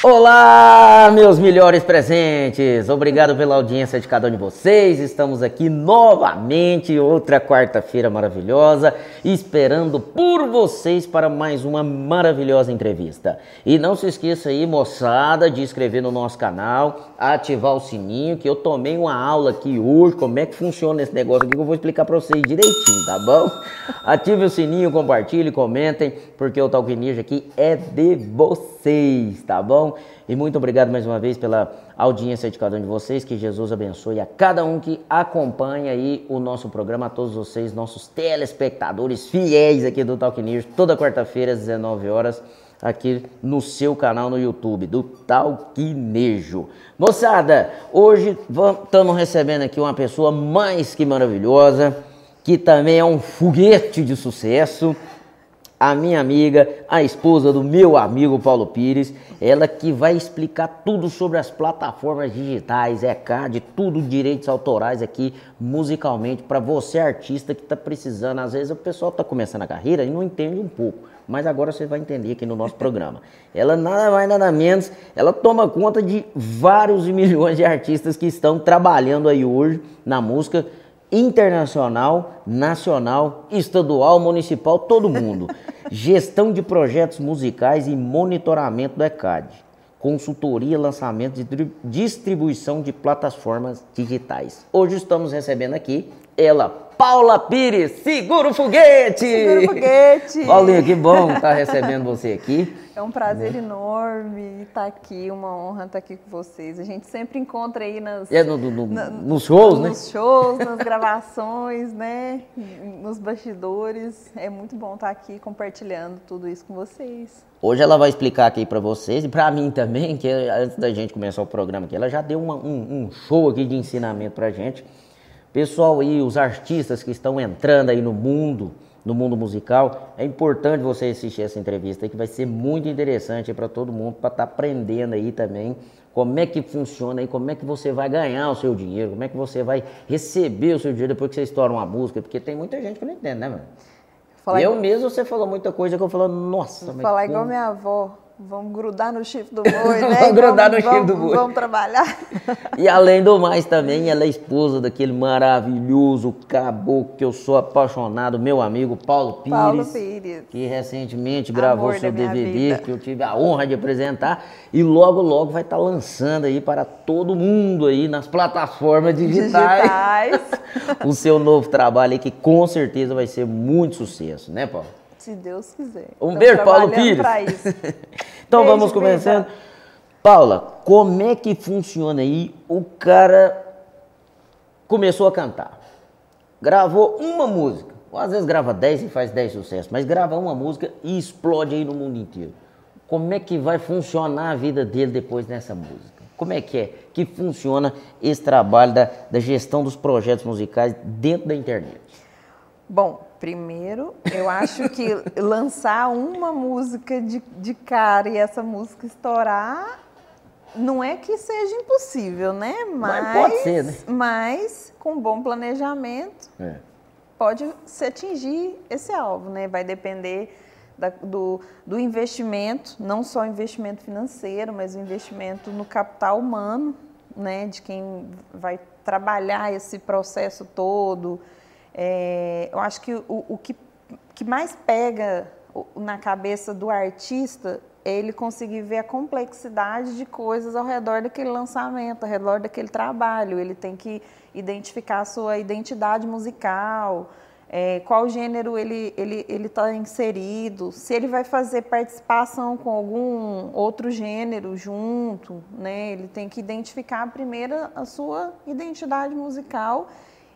Olá, meus melhores presentes! Obrigado pela audiência de cada um de vocês. Estamos aqui novamente, outra quarta-feira maravilhosa, esperando por vocês para mais uma maravilhosa entrevista. E não se esqueça aí, moçada, de inscrever no nosso canal, ativar o sininho, que eu tomei uma aula aqui hoje, como é que funciona esse negócio aqui, que eu vou explicar para vocês direitinho, tá bom? Ative o sininho, compartilhe, comentem, porque o Talk Ninja aqui é de vocês, tá bom? E muito obrigado mais uma vez pela audiência de cada um de vocês. Que Jesus abençoe a cada um que acompanha aí o nosso programa, a todos vocês, nossos telespectadores fiéis aqui do Talk News, toda quarta-feira às 19 horas, aqui no seu canal no YouTube, do Talquinejo. Moçada, hoje estamos recebendo aqui uma pessoa mais que maravilhosa, que também é um foguete de sucesso a minha amiga, a esposa do meu amigo Paulo Pires, ela que vai explicar tudo sobre as plataformas digitais, ECAD, tudo direitos autorais aqui musicalmente para você artista que está precisando. Às vezes o pessoal está começando a carreira e não entende um pouco, mas agora você vai entender aqui no nosso programa. Ela nada mais nada menos, ela toma conta de vários milhões de artistas que estão trabalhando aí hoje na música internacional, nacional, estadual, municipal, todo mundo. Gestão de projetos musicais e monitoramento do ECAD. Consultoria, lançamento e distribuição de plataformas digitais. Hoje estamos recebendo aqui ela, Paula Pires, segura o foguete! Segura o foguete! Paulinha, que bom estar recebendo você aqui. É um prazer né? enorme estar aqui, uma honra estar aqui com vocês. A gente sempre encontra aí nas, é no, no, na, nos shows, né? Nos shows, nas gravações, né? Nos bastidores. É muito bom estar aqui compartilhando tudo isso com vocês. Hoje ela vai explicar aqui para vocês e para mim também, que antes da gente começar o programa aqui, ela já deu uma, um, um show aqui de ensinamento para gente. Pessoal aí, os artistas que estão entrando aí no mundo, no mundo musical, é importante você assistir essa entrevista aí, que vai ser muito interessante para todo mundo, para estar tá aprendendo aí também como é que funciona aí, como é que você vai ganhar o seu dinheiro, como é que você vai receber o seu dinheiro depois que você estoura uma música, porque tem muita gente que não entende, né, mano? Eu igual... mesmo, você falou muita coisa que eu falo, nossa, mas Falar como... igual minha avó. Vamos grudar no chifre do boi, né? vamos grudar no chifre do boi. Vamos trabalhar. e além do mais também, ela é esposa daquele maravilhoso caboclo que eu sou apaixonado, meu amigo Paulo Pires. Paulo Pires. Que recentemente gravou Amor seu DVD, vida. que eu tive a honra de apresentar. E logo, logo vai estar tá lançando aí para todo mundo aí nas plataformas digitais. digitais. o seu novo trabalho aí, que com certeza vai ser muito sucesso, né, Paulo? Se Deus quiser. Um Estamos beijo, Paulo Pires. então beijo, vamos começando. Beijo. Paula, como é que funciona aí? O cara começou a cantar, gravou uma música, ou às vezes grava 10 e faz 10 sucessos, mas grava uma música e explode aí no mundo inteiro. Como é que vai funcionar a vida dele depois dessa música? Como é que é que funciona esse trabalho da, da gestão dos projetos musicais dentro da internet? Bom, primeiro, eu acho que lançar uma música de, de cara e essa música estourar não é que seja impossível, né? Mas, mas pode ser, né? Mas com bom planejamento é. pode se atingir esse alvo, né? Vai depender da, do, do investimento, não só investimento financeiro, mas o investimento no capital humano, né? De quem vai trabalhar esse processo todo é, eu acho que o, o que, que mais pega na cabeça do artista é ele conseguir ver a complexidade de coisas ao redor daquele lançamento, ao redor daquele trabalho. Ele tem que identificar a sua identidade musical, é, qual gênero ele está ele, ele tá inserido, se ele vai fazer participação com algum outro gênero junto, né? Ele tem que identificar primeiro a sua identidade musical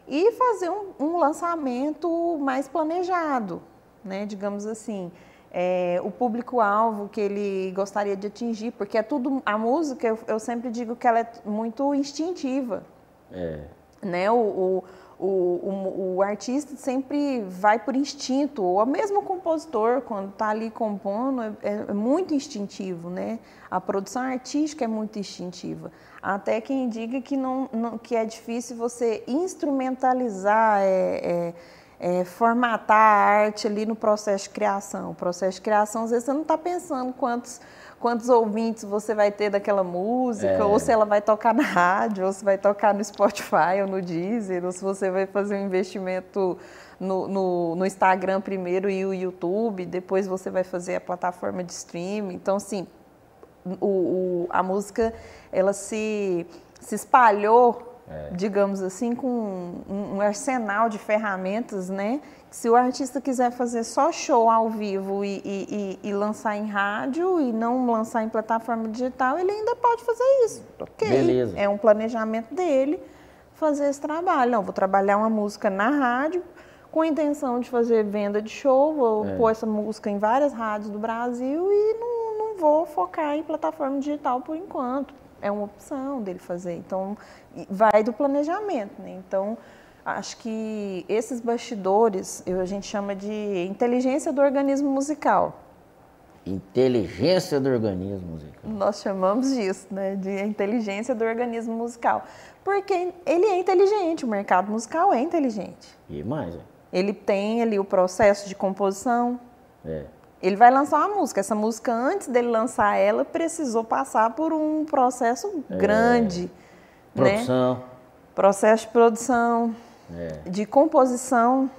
e fazer um, um lançamento mais planejado, né? digamos assim. É, o público-alvo que ele gostaria de atingir, porque é tudo. A música, eu, eu sempre digo que ela é muito instintiva. É. Né? O, o, o, o, o, artista sempre vai por instinto, ou mesmo o compositor, quando está ali compondo, é, é, muito instintivo. Né? A produção artística é muito instintiva. Até quem diga que, não, não que é difícil você instrumentalizar é, é, é, formatar a arte ali no processo de criação. O processo de criação, às vezes, você não está pensando quantos, quantos ouvintes você vai ter daquela música, é. ou se ela vai tocar na rádio, ou se vai tocar no Spotify ou no Deezer, ou se você vai fazer um investimento no, no, no Instagram primeiro e o YouTube, depois você vai fazer a plataforma de streaming. Então, assim, o, o, a música ela se, se espalhou é. digamos assim, com um, um, arsenal de ferramentas, né? Se o artista quiser fazer só show ao vivo e, e, e, e, lançar em rádio e não lançar em plataforma digital, ele ainda pode fazer isso. Ok. Beleza. É um planejamento dele fazer esse trabalho. Não, vou trabalhar uma música na rádio com a intenção de fazer venda de show, vou é. pôr essa música em várias rádios do Brasil e não, não vou focar em plataforma digital por enquanto é uma opção dele fazer. Então, vai do planejamento, né? Então, acho que esses bastidores, eu, a gente chama de inteligência do organismo musical. Inteligência do organismo musical. Nós chamamos disso, né? De inteligência do organismo musical. Porque ele é inteligente, o mercado musical é inteligente. E mais, é? Ele tem ali o processo de composição. É ele vai lançar uma música. Essa música, antes dele lançar ela, precisou passar por um processo é. grande. Né? Produção. Né? Processo de produção, é. de composição,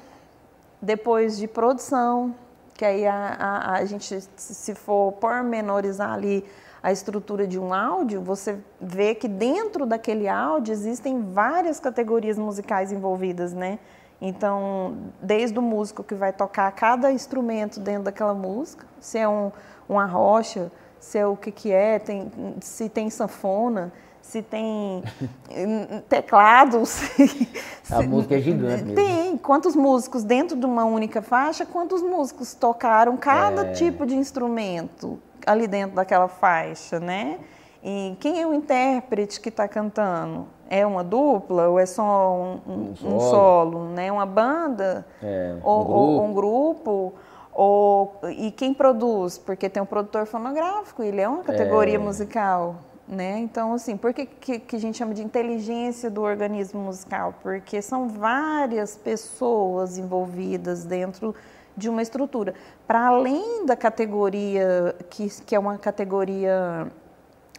depois de produção, que aí a, a, a gente, se for pormenorizar ali a estrutura de um áudio, você vê que dentro daquele áudio existem várias categorias musicais envolvidas, né? Então, desde o músico que vai tocar cada instrumento dentro daquela música, se é um, uma rocha, se é o que, que é, tem, se tem sanfona, se tem teclados. A música é gigante. Mesmo. Tem. Quantos músicos dentro de uma única faixa, quantos músicos tocaram cada é. tipo de instrumento ali dentro daquela faixa, né? E quem é o intérprete que está cantando? É uma dupla ou é só um, um, um, solo. um solo. né? Uma banda é, ou, um grupo. Ou, um grupo ou, e quem produz? Porque tem um produtor fonográfico, ele é uma categoria é. musical. Né? Então, assim, por que, que, que, a gente chama de inteligência do organismo musical? Porque são várias pessoas envolvidas dentro de uma estrutura. Para além da categoria, que, que é uma categoria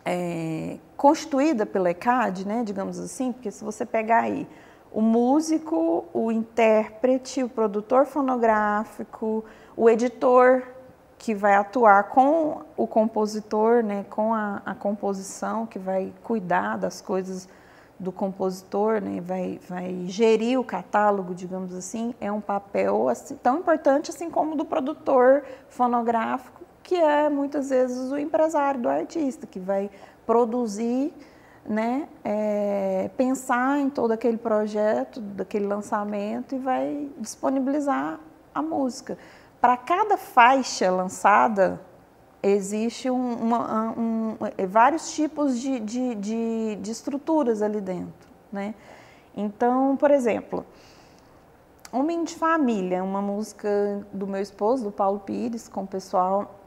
é, constituída pela ECAD, né, digamos assim, porque se você pegar aí o músico, o intérprete, o produtor fonográfico, o editor que vai atuar com o compositor, né, com a, a composição, que vai cuidar das coisas do compositor, né, vai, vai gerir o catálogo, digamos assim, é um papel assim, tão importante assim como do produtor fonográfico que é muitas vezes o empresário do artista, que vai produzir, né, é, pensar em todo aquele projeto, daquele lançamento e vai disponibilizar a música. Para cada faixa lançada, existe um, uma, um, vários tipos de, de, de, de estruturas ali dentro. Né? Então, por exemplo, Homem de Família, uma música do meu esposo, do Paulo Pires, com o pessoal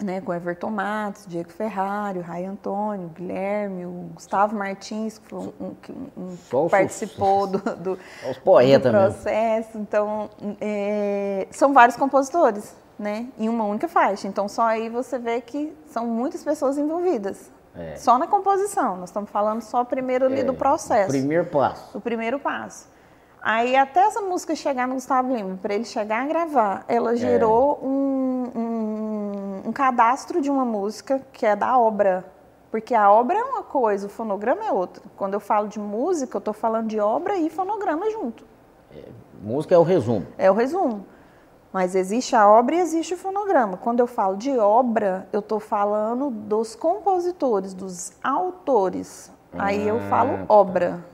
né, com Everton Matos, Diego Ferrari, o Rai Antônio, o Guilherme, o Gustavo Martins, que, um, um, um participou do, do, do processo. Então, é, são vários compositores, né, em uma única faixa. Então, só aí você vê que são muitas pessoas envolvidas. É. Só na composição, nós estamos falando só primeiro ali é, do processo. O primeiro passo. O primeiro passo. Aí até essa música chegar no Gustavo Lima, para ele chegar a gravar, ela é. gerou um, um, um, cadastro de uma música que é da obra. Porque a obra é uma coisa, o fonograma é outra. Quando eu falo de música, eu estou falando de obra e fonograma junto. É, música é o resumo. É o resumo. Mas existe a obra e existe o fonograma. Quando eu falo de obra, eu estou falando dos compositores, dos autores. Aí eu falo ah, obra.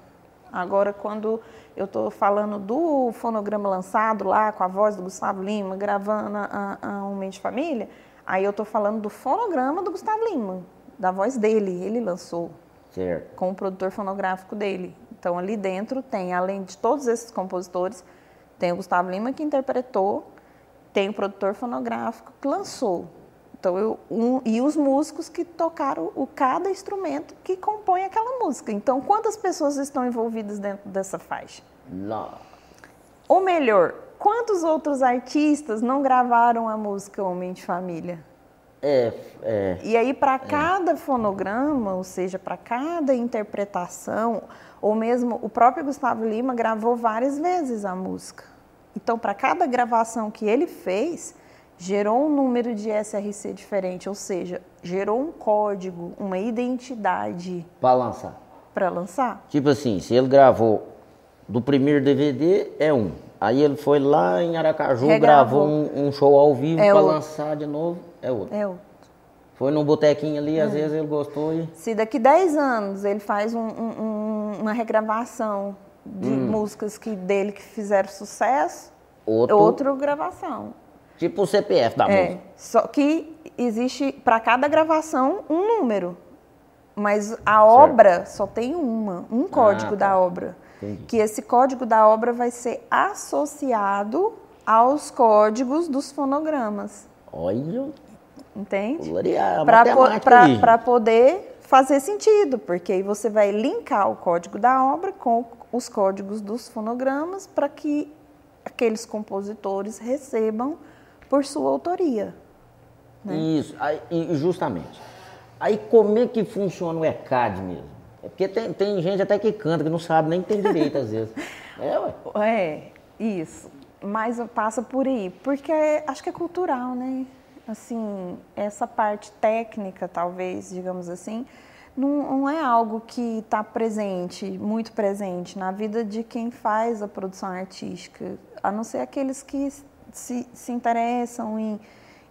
Tá. Agora, quando eu estou falando do fonograma lançado lá com a voz do Gustavo Lima, gravando a, a Um de Família, aí eu estou falando do fonograma do Gustavo Lima, da voz dele, ele lançou. Certo. Com o produtor fonográfico dele. Então ali dentro tem, além de todos esses compositores, tem o Gustavo Lima que interpretou, tem o produtor fonográfico que lançou. Então, eu, um, e os músicos que tocaram o cada instrumento que compõe aquela música. Então, quantas pessoas estão envolvidas dentro dessa faixa? Não. Ou melhor, quantos outros artistas não gravaram a música Homem de Família? É, é. E aí, para cada fonograma, ou seja, para cada interpretação, ou mesmo o próprio Gustavo Lima gravou várias vezes a música. Então, para cada gravação que ele fez, gerou um número de SRC diferente, ou seja, gerou um código, uma identidade. Para lançar. Para lançar. Tipo assim, se ele gravou do primeiro DVD, é um. Aí ele foi lá em Aracaju, Regravou. gravou um, um, show ao vivo é para lançar de novo, é outro. É outro. Foi num botequinho ali, às é. vezes ele gostou e. Se daqui 10 anos ele faz um, um, uma regravação de hum. músicas que, dele que fizeram sucesso, outro, outra gravação. Tipo o CPF da é, música. Só que existe para cada gravação um número. Mas a certo. obra só tem uma, um código ah, tá. da obra. Entendi. Que esse código da obra vai ser associado aos códigos dos fonogramas. Olha. Entende? Para po poder fazer sentido, porque aí você vai linkar o código da obra com os códigos dos fonogramas para que aqueles compositores recebam por sua autoria. Né? Isso, aí, justamente. Aí como é que funciona o ECAD mesmo? É porque tem, tem gente até que canta, que não sabe nem tem direito às vezes. É, ué. É, isso. Mas passa por aí, porque acho que é cultural, né? Assim, essa parte técnica, talvez, digamos assim, não, não é algo que está presente, muito presente na vida de quem faz a produção artística, a não ser aqueles que se, se interessam em,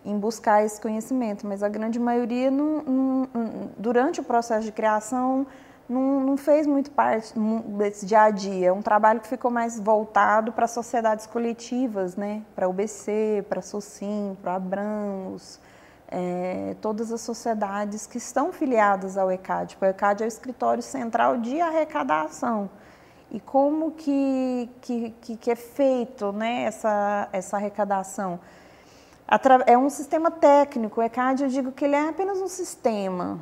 em buscar esse conhecimento, mas a grande maioria, não, não, durante o processo de criação, não, não fez muito parte desse dia a dia. É um trabalho que ficou mais voltado para sociedades coletivas, né? para o UBC, para a SOCIM, para a Abramos, é, todas as sociedades que estão filiadas ao ECAD. O ECAD é o escritório central de arrecadação. E como que, que, que é feito né, essa, essa arrecadação? É um sistema técnico. O ECAD, eu digo que ele é apenas um sistema.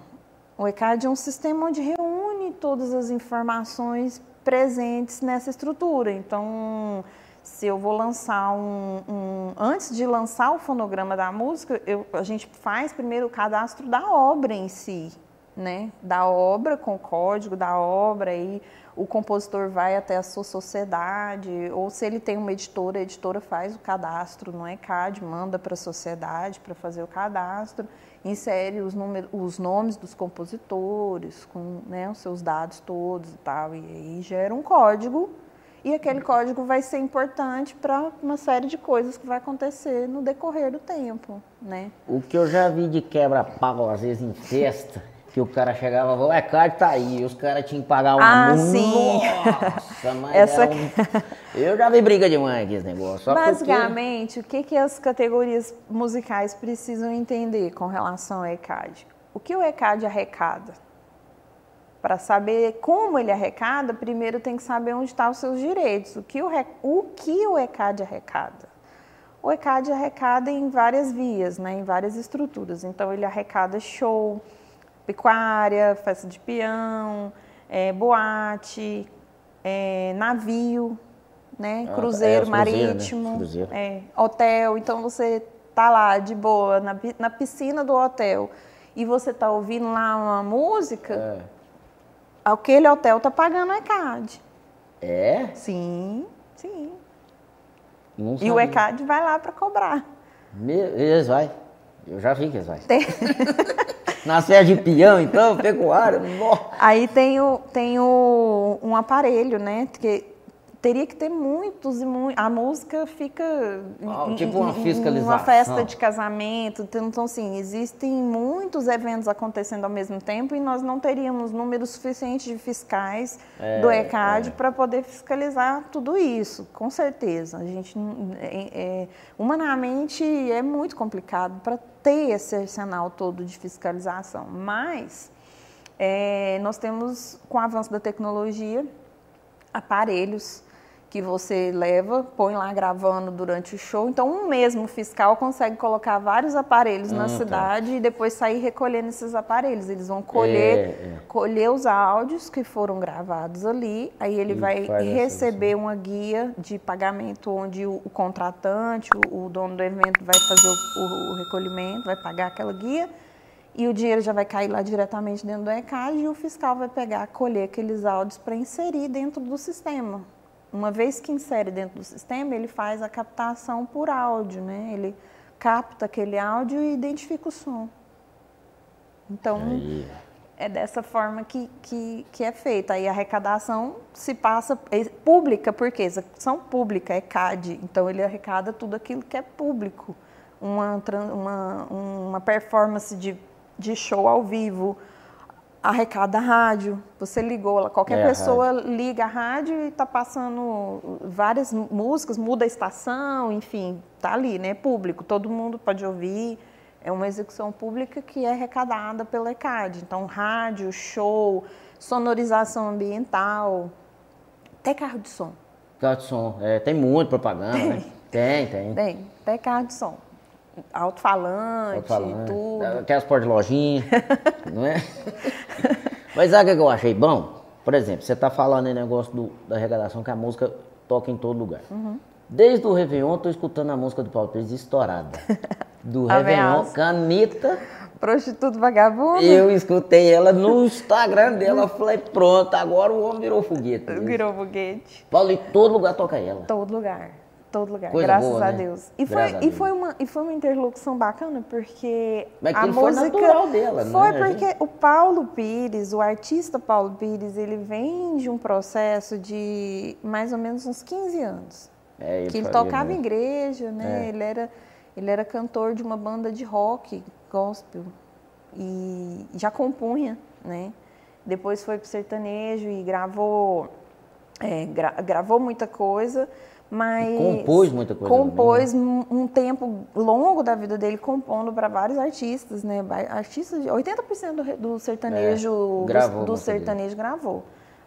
O ECAD é um sistema onde reúne todas as informações presentes nessa estrutura. Então, se eu vou lançar um, um, antes de lançar o fonograma da música, eu, a gente faz primeiro o cadastro da obra em si, né? Da obra com o código da obra e o compositor vai até a sua sociedade, ou se ele tem uma editora, a editora faz o cadastro no ECAD, manda para a sociedade para fazer o cadastro insere os, números, os nomes dos compositores, com né, os seus dados todos e tal, e aí gera um código, e aquele código vai ser importante para uma série de coisas que vai acontecer no decorrer do tempo, né? O que eu já vi de quebra-pau, às vezes, em festa, que o cara chegava e é, cara, tá aí. Os caras tinham que pagar uma ah, sim. Nossa, mas Essa... Um... Eu já vi briga demais aqui esse negócio. Basicamente, porque... o que, que as categorias musicais precisam entender com relação ao ECAD? O que o ECAD arrecada? Para saber como ele arrecada, primeiro tem que saber onde estão os seus direitos. O que o, o, que o ECAD arrecada? O ECAD arrecada em várias vias, né, em várias estruturas. Então, ele arrecada show, pecuária, festa de peão, é, boate, é, navio, né? Ah, cruzeiro, é, marítimo, cruzeiro, né? cruzeiro. hotel. Então você tá lá de boa na, na piscina do hotel e você tá ouvindo lá uma música, é. aquele hotel tá pagando a ECAD. É? Sim, sim. e o ECAD vai lá para cobrar. Eles vai. Eu já vi que eles vai. Tem... Na Serra de Peão, então, pecuária. Aí tem, o, tem o, um aparelho, né? Que teria que ter muitos e muitos. A música fica. Ah, tipo uma fiscalização. Uma festa de casamento. Então, então, assim, existem muitos eventos acontecendo ao mesmo tempo e nós não teríamos número suficiente de fiscais é, do ECAD é. para poder fiscalizar tudo isso, com certeza. A gente, é, é, humanamente, é muito complicado para ter esse arsenal todo de fiscalização. Mas é, nós temos, com o avanço da tecnologia, aparelhos que você leva, põe lá gravando durante o show. Então, um mesmo fiscal consegue colocar vários aparelhos na ah, tá. cidade tá. e depois sair recolhendo esses aparelhos. Eles vão colher, é, é. colher os áudios que foram gravados ali, aí ele e vai receber uma guia de pagamento onde o, o contratante, o, o, dono do evento vai fazer o, o recolhimento, vai pagar aquela guia e o dinheiro já vai cair lá diretamente dentro do ECAD e o fiscal vai pegar, colher aqueles áudios para inserir dentro do sistema. Uma vez que insere dentro do sistema, ele faz a captação por áudio, né? Ele capta aquele áudio e identifica o som. Então, Aí. é dessa forma que, que, que, é feita. Aí a arrecadação se passa é pública, porque são pública, é CAD. Então, ele arrecada tudo aquilo que é público. Uma, uma, uma performance de, de show ao vivo, arrecada rádio. Você ligou, qualquer é, pessoa liga a rádio e está passando várias músicas, muda a estação, enfim, tá ali, né? Público, todo mundo pode ouvir. É uma execução pública que é arrecadada pela ECAD. Então, rádio, show, sonorização ambiental, até carro de som. Carro de som, é, tem muito propaganda, tem. né? Tem, tem. Tem, até carro de som alto-falante, alto tudo. Aquelas portas de lojinha, não é? Mas sabe o que eu achei bom? Por exemplo, você está falando em negócio do, da arrecadação que a música toca em todo lugar. Uhum. Desde o Réveillon, tô escutando a música do Paulo Pires estourada. Do Réveillon, Canita. Prostituto vagabundo. Eu escutei ela no Instagram dela, falei, pronto, agora o homem virou foguete. Virou foguete. Paulo, em todo lugar toca ela. Todo lugar todo lugar, Coisa graças boa, a né? Deus. E foi, e, foi uma, e foi uma interlocução bacana, porque a música... foi natural dela, Foi né? porque gente... o Paulo Pires, o artista Paulo Pires, ele vem de um processo de mais ou menos uns 15 anos. É, ele que ele tocava né? em igreja, né? É. Ele, era, ele era cantor de uma banda de rock, gospel, e já compunha, né? Depois foi pro sertanejo e gravou, é, gra, gravou muita coisa, mas compôs muita coisa. Compôs também, né? um tempo longo da vida dele compondo para vários artistas, né? Artistas, 80% do, do sertanejo é, gravou do, sertanejo gravou.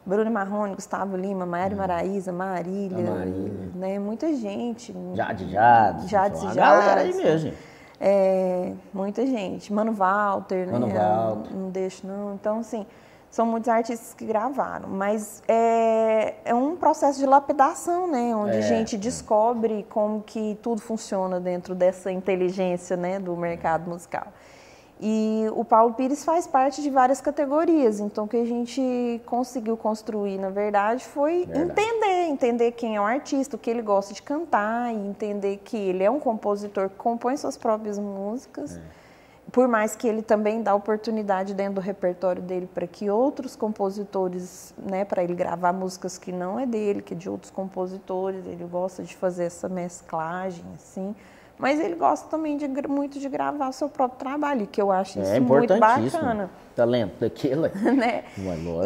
Bruno Marrone, Gustavo Lima, Mário hum. Maraíza, Marília, Marília, né? Muita gente. Jade Jade. Jade Jade. galera aí mesmo. É, muita gente. Mano Walter, Mano né? Walter. Não, não deixo não. Então, assim, são muitos artistas que gravaram, mas é, é um processo de lapidação, né? Onde é. a gente descobre como que tudo funciona dentro dessa inteligência, né, do mercado musical. E o Paulo Pires faz parte de várias categorias, então o que a gente conseguiu construir, na verdade, foi verdade. entender, entender quem é o artista, o que ele gosta de cantar, e entender que ele é um compositor que compõe suas próprias músicas. É por mais que ele também dá oportunidade dentro do repertório dele para que outros compositores, né, para ele gravar músicas que não é dele, que é de outros compositores, ele gosta de fazer essa mesclagem assim. Mas ele gosta também de, muito de gravar o seu próprio trabalho, que eu acho é isso muito bacana. Talento daquilo. né?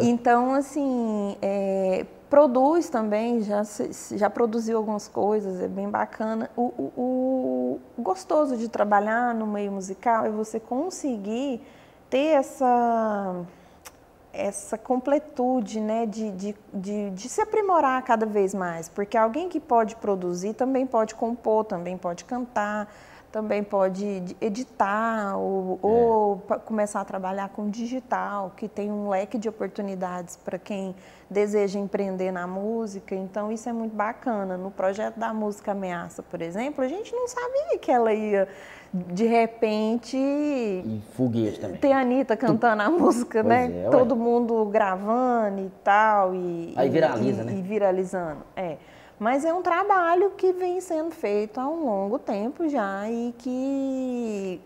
Então, assim, é, produz também, já, já produziu algumas coisas, é bem bacana. O, o, o, gostoso de trabalhar no meio musical é você conseguir ter essa, essa completude, né, de, de, de, de se aprimorar cada vez mais, porque alguém que pode produzir também pode compor, também pode cantar, também pode editar ou, é. ou, começar a trabalhar com digital, que tem um leque de oportunidades para quem deseja empreender na música. Então, isso é muito bacana. No projeto da Música Ameaça, por exemplo, a gente não sabia que ela ia, de repente. E foguete também. Ter a Anitta cantando tu... a música, pois né? É, Todo mundo gravando e tal. E, Aí viraliza, e, né? E viralizando. É. Mas é um trabalho que vem sendo feito há um longo tempo já e que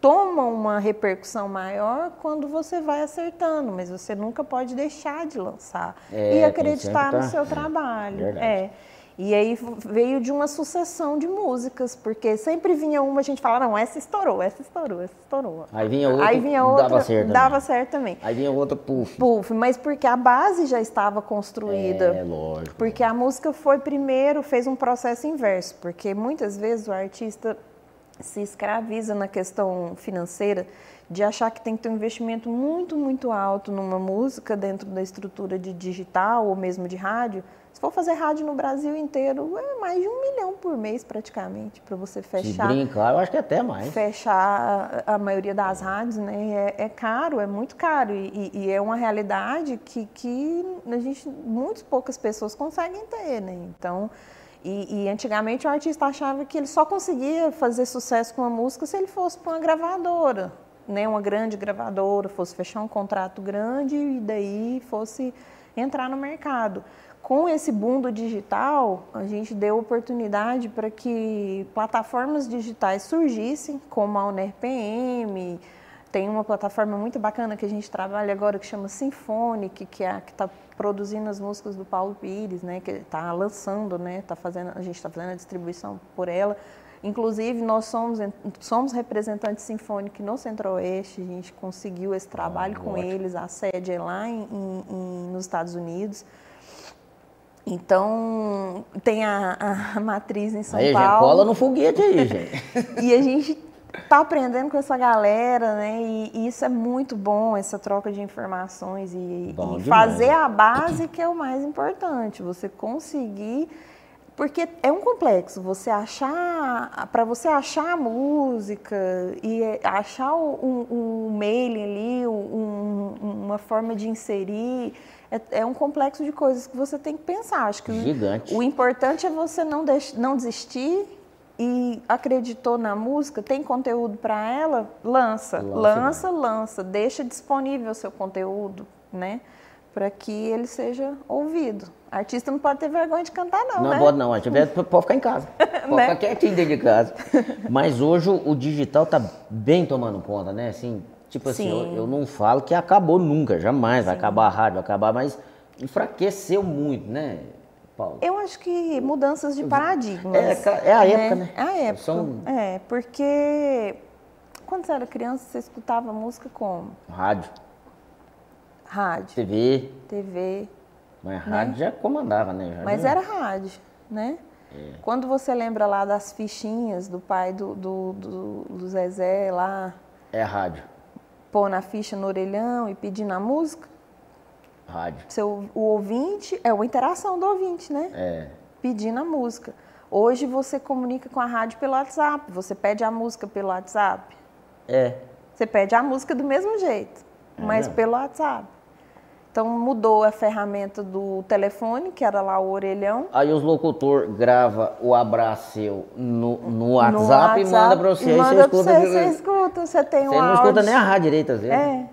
toma uma repercussão maior quando você vai acertando, mas você nunca pode deixar de lançar é, e acreditar no tá... seu trabalho. É. E aí veio de uma sucessão de músicas, porque sempre vinha uma, a gente falava, não, essa estourou, essa estourou, essa estourou. Aí vinha outra, aí vinha outra dava certo dava também. certo também. Aí vinha outra puff. Puff, mas porque a base já estava construída. É, lógico. Porque a música foi primeiro, fez um processo inverso, porque muitas vezes o artista se escraviza na questão financeira de achar que tem que ter um investimento muito, muito alto numa música dentro da estrutura de digital ou mesmo de rádio, for fazer rádio no Brasil inteiro, é mais de um milhão por mês praticamente, para você fechar. Se brincar, eu acho que até mais. Fechar a, a maioria das rádios, né? É, é caro, é muito caro. E, e, é uma realidade que, que a gente, muitas poucas pessoas conseguem ter, né? Então. E, e, antigamente o artista achava que ele só conseguia fazer sucesso com a música se ele fosse para uma gravadora, né, uma grande gravadora, fosse fechar um contrato grande e daí fosse entrar no mercado. Com esse boom do digital, a gente deu oportunidade para que plataformas digitais surgissem, como a UNERPM, tem uma plataforma muito bacana que a gente trabalha agora que chama Symphonic, que é está produzindo as músicas do Paulo Pires, né? Que está lançando, né? Tá fazendo, a gente está fazendo a distribuição por ela. Inclusive nós somos somos representantes Symphonic no Centro-Oeste. A gente conseguiu esse trabalho ah, com ótimo. eles. A sede é lá em, em, nos Estados Unidos. Então, tem a, a matriz em São aí, Paulo. Aí, cola no foguete aí, gente. e a gente tá aprendendo com essa galera, né? E, e, isso é muito bom, essa troca de informações e, e fazer a base que é o mais importante. Você conseguir porque é um complexo você achar para você achar a música e achar um, um mailing ali um, uma forma de inserir é, é, um complexo de coisas que você tem que pensar acho que Gigante. O, o importante é você não deix, não desistir e acreditou na música, tem conteúdo para ela, lança, lança, lança, lança, deixa disponível o seu conteúdo, né? Para que ele seja ouvido. Artista não pode ter vergonha de cantar, não. Não né? pode, não. Artista pode ficar em casa. Pode né? ficar quietinho dentro de casa. Mas hoje o digital tá bem tomando conta, né? Assim, tipo assim, eu, eu, não falo que acabou nunca, jamais. Sim. Vai acabar a rádio, vai acabar, mas enfraqueceu muito, né? Paulo? Eu acho que mudanças de paradigmas. É, é a época, né? É a época. São... É, porque quando você era criança, você escutava música como? Rádio. Rádio. TV. TV. Mas rádio né? já comandava, né? Já Mas era rádio, né? É. Quando você lembra lá das fichinhas do pai do, do, do, do Zezé lá. É rádio. Pôr na ficha no orelhão e pedir na música. Rádio. Seu, o ouvinte, é uma interação do ouvinte, né? É. Pedindo a música. Hoje você comunica com a rádio pelo WhatsApp, você pede a música pelo WhatsApp. É. Você pede a música do mesmo jeito, é mas pelo WhatsApp. Então mudou a ferramenta do telefone, que era lá o orelhão. Aí os locutor grava o abraço no, no, WhatsApp, no WhatsApp e manda para você. E manda você, escuta, você, você escuta, você tem você um não áudio. escuta nem a rádio direito às vezes. É.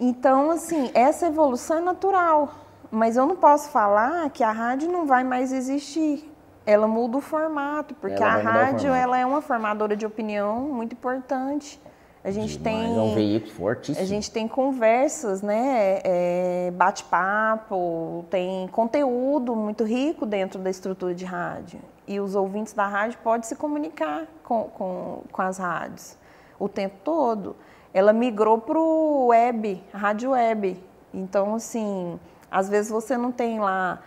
Então, assim, essa evolução é natural. Mas eu não posso falar que a rádio não vai mais existir. Ela muda o formato, porque ela a rádio ela é uma formadora de opinião muito importante. A gente Demais, tem. É um veículo fortíssimo. A gente tem conversas, né? É, Bate-papo, tem conteúdo muito rico dentro da estrutura de rádio. E os ouvintes da rádio podem se comunicar com, com, com as rádios o tempo todo ela migrou para o web, rádio web. Então, assim, às vezes você não tem lá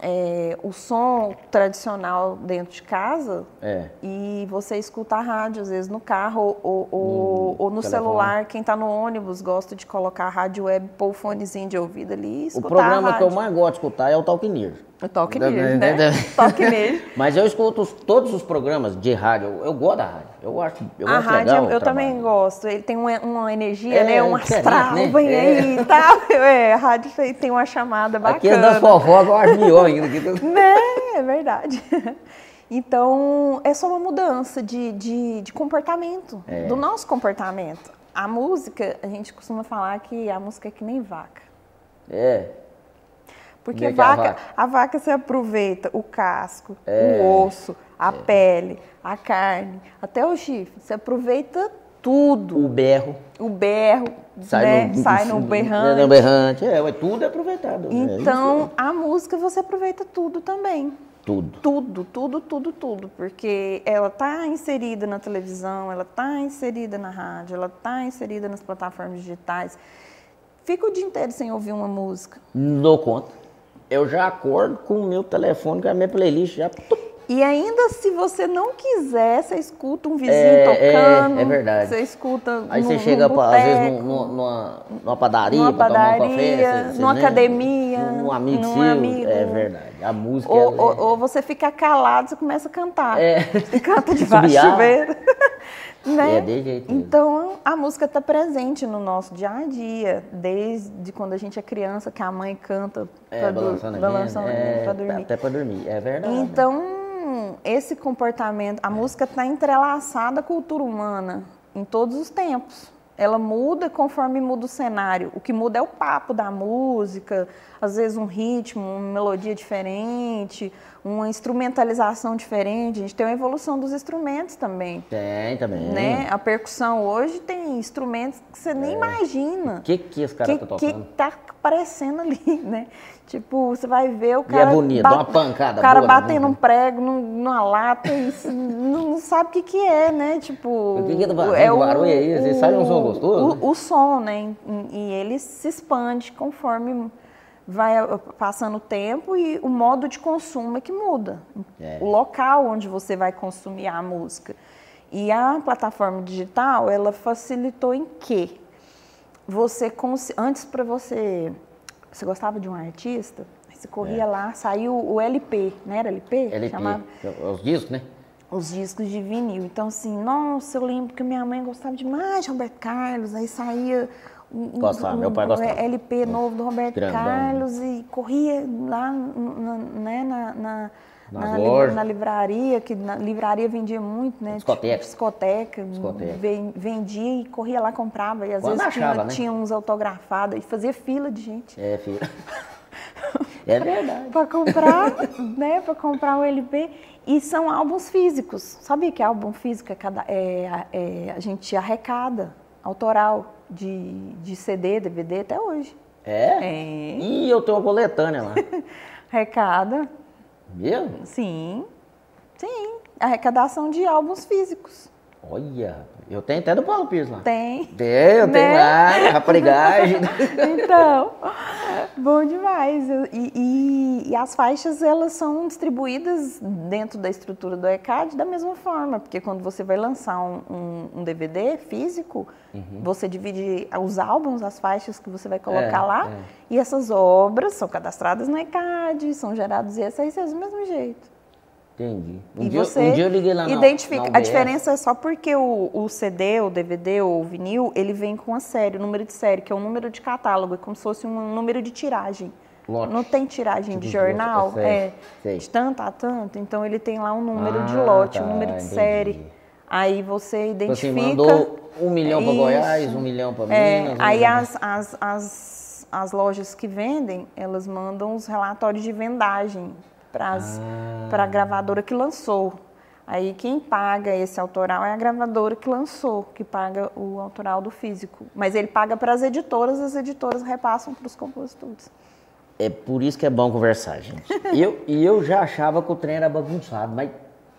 é, o som tradicional dentro de casa é. e você escuta a rádio, às vezes no carro ou, ou, no, ou no celular. Quem está no ônibus gosta de colocar a rádio web, pôr o fonezinho de ouvido ali e escutar O programa que eu mais gosto de escutar é o O Talk News, né? Talk News. Mas eu escuto todos os programas de rádio, eu, eu gosto da rádio. Eu acho, eu a acho rádio legal eu também gosto. Ele tem uma, uma energia, é, né? Um astral, né? vem é. aí e tal. É, a rádio tem uma chamada bacana. Aqui é das fofocas eu acho melhor ainda. né? É verdade. Então, é só uma mudança de, de, de comportamento, é. do nosso comportamento. A música, a gente costuma falar que a música é que nem vaca. É. Porque a vaca, a vaca, a vaca você aproveita o casco, é. o osso, a é. pele, a carne, até o chifre. Você aproveita tudo. O berro. O berro, sai, né? no, sai no berrante. No berrante, é, tudo é aproveitado. Né? Então, é a música você aproveita tudo também. Tudo. Tudo, tudo, tudo, tudo. Porque ela está inserida na televisão, ela está inserida na rádio, ela está inserida nas plataformas digitais. Fica o dia inteiro sem ouvir uma música. Não conta. Eu já acordo com o meu telefone, com a minha playlist já E ainda se você não quiser, você escuta um vizinho é, tocando. É, é, verdade. Você escuta. Aí você chega, às vezes, numa, numa padaria, numa padaria, um café, você, numa academia. Num amigo num seu. Amigo. É verdade. A música. Ou, é... ou, ou, você fica calado, você começa a cantar. É. Você canta debaixo do chuveiro. né? É de jeito. Então, a música está presente no nosso dia a dia, desde quando a gente é criança, que a mãe canta é, balançando, balançando é, para dormir. Até para dormir, é verdade. Então, esse comportamento, a música está entrelaçada à cultura humana em todos os tempos. Ela muda conforme muda o cenário. O que muda é o papo da música, às vezes um ritmo, uma melodia diferente, uma instrumentalização diferente. A gente tem uma evolução dos instrumentos também. Tem, também. Né? A percussão hoje tem instrumentos que você nem é. imagina. O que que os caras estão tocando? O que tá aparecendo ali, né? Tipo, você vai ver o cara. E é bonito, bate, uma pancada. O cara boa, batendo um prego numa lata e não, sabe o que, que é, né? Tipo. O que, que é do é o barulho aí? Você sai um som gostoso? O, o som, né? E ele se expande conforme vai passando o tempo e o modo de consumo é que muda. É. O local onde você vai consumir a música. E a plataforma digital, ela facilitou em quê? Você, antes para você você gostava de um artista, você corria é. lá, saiu o LP, né? Era LP? LP, chamava? os discos, né? Os discos de vinil. Então, assim, nossa, eu lembro que minha mãe gostava demais de Roberto Carlos, aí saía gostava, meu pai gostava. LP novo do Roberto Grandão. Carlos e corria lá na, né, na, na na, li, na, livraria, que na livraria vendia muito, né? Discoteca. Tipo, discoteca. discoteca. Vendia e corria lá, comprava. E às Quando vezes achava, tinha, né? tinha uns autografados e fazia fila de gente. É, fila. é verdade. para comprar, né? Para comprar o LP. E são álbuns físicos. Sabia que álbum físico é, cada, é, é, a gente arrecada autoral de, de CD, DVD até hoje. É? É. Ih, eu tenho uma coletânea lá. Arrecada. Mesmo? Sim. Sim. Arrecadação de álbuns físicos. Olha, eu tenho até do Paulo Pires lá. Tem. Tem, eu né? tenho lá, raparigagem. então, bom demais. E, e, e, as faixas, elas são distribuídas dentro da estrutura do ECAD da mesma forma, porque quando você vai lançar um, um, um DVD físico, uhum. você divide os álbuns, as faixas que você vai colocar é, lá, é. e essas obras são cadastradas no ECAD, são gerados ISRCs do mesmo jeito. Entendi. Um, e dia, você um dia eu liguei lá identifica. Na, a diferença é só porque o, o, CD, o DVD ou o vinil, ele vem com a série, o número de série, que é um número de catálogo, é como se fosse um número de tiragem. Lote. Não tem tiragem tipo de jornal, de é, sei. de tanto a tanto, então ele tem lá um número ah, de lote, tá, um número de entendi. série. Aí você identifica. Você mandou um milhão para Goiás, um milhão para é, Minas. Aí as, as, as, as lojas que vendem, elas mandam os relatórios de vendagem para ah. a gravadora que lançou. Aí quem paga esse autoral é a gravadora que lançou, que paga o autoral do físico. Mas ele paga para as editoras, as editoras repassam para os compositores. É por isso que é bom conversar, gente. eu, e eu já achava que o trem era bagunçado, mas